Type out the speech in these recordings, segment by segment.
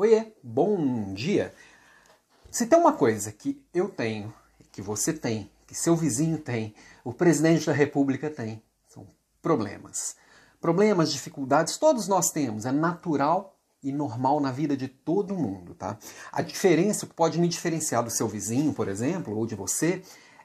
Oiê, bom dia! Se tem uma coisa que eu tenho, que você tem, que seu vizinho tem, o presidente da república tem, são problemas. Problemas, dificuldades, todos nós temos, é natural e normal na vida de todo mundo, tá? A diferença que pode me diferenciar do seu vizinho, por exemplo, ou de você,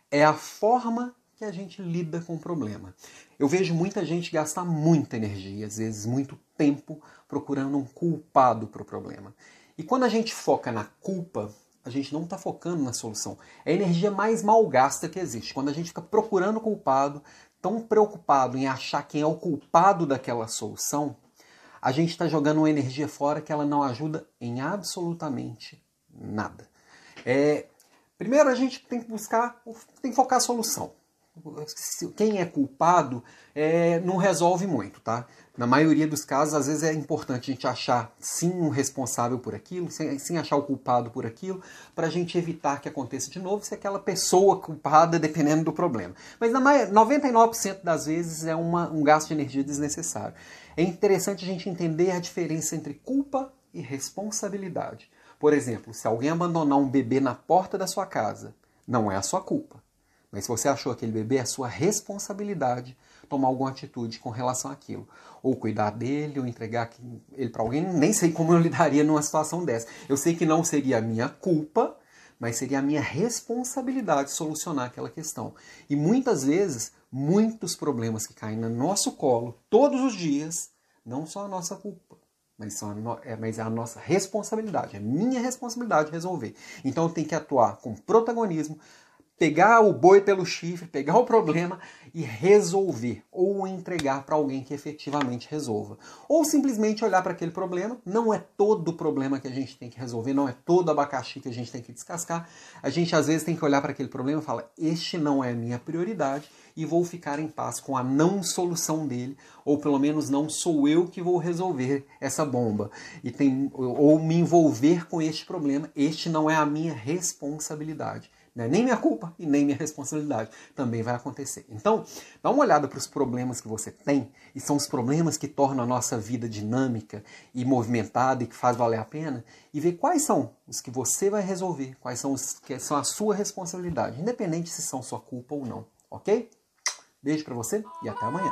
é a forma que a gente lida com o problema. Eu vejo muita gente gastar muita energia, às vezes muito tempo, procurando um culpado para o problema. E quando a gente foca na culpa, a gente não está focando na solução. É a energia mais mal gasta que existe. Quando a gente fica procurando culpado, tão preocupado em achar quem é o culpado daquela solução, a gente está jogando uma energia fora que ela não ajuda em absolutamente nada. É, primeiro a gente tem que buscar, tem que focar a solução quem é culpado é, não resolve muito, tá? Na maioria dos casos, às vezes é importante a gente achar sim um responsável por aquilo, sim, achar o culpado por aquilo, para a gente evitar que aconteça de novo se aquela pessoa culpada, dependendo do problema. Mas na 99% das vezes é uma, um gasto de energia desnecessário. É interessante a gente entender a diferença entre culpa e responsabilidade. Por exemplo, se alguém abandonar um bebê na porta da sua casa, não é a sua culpa mas se você achou aquele bebê, é sua responsabilidade tomar alguma atitude com relação àquilo. Ou cuidar dele, ou entregar ele para alguém. Nem sei como eu lidaria numa situação dessa. Eu sei que não seria minha culpa, mas seria a minha responsabilidade solucionar aquela questão. E muitas vezes, muitos problemas que caem no nosso colo todos os dias, não são a nossa culpa. Mas, são no... é, mas é a nossa responsabilidade, é minha responsabilidade resolver. Então eu tenho que atuar com protagonismo, pegar o boi pelo chifre, pegar o problema e resolver, ou entregar para alguém que efetivamente resolva. Ou simplesmente olhar para aquele problema, não é todo problema que a gente tem que resolver, não é todo abacaxi que a gente tem que descascar. A gente às vezes tem que olhar para aquele problema e falar: este não é a minha prioridade e vou ficar em paz com a não solução dele, ou pelo menos não sou eu que vou resolver essa bomba e tem ou me envolver com este problema, este não é a minha responsabilidade. Né? Nem minha culpa e nem minha responsabilidade. Também vai acontecer. Dá uma olhada para os problemas que você tem, e são os problemas que tornam a nossa vida dinâmica e movimentada e que faz valer a pena, e ver quais são os que você vai resolver, quais são os que são a sua responsabilidade, independente se são sua culpa ou não. Ok? Beijo para você e até amanhã.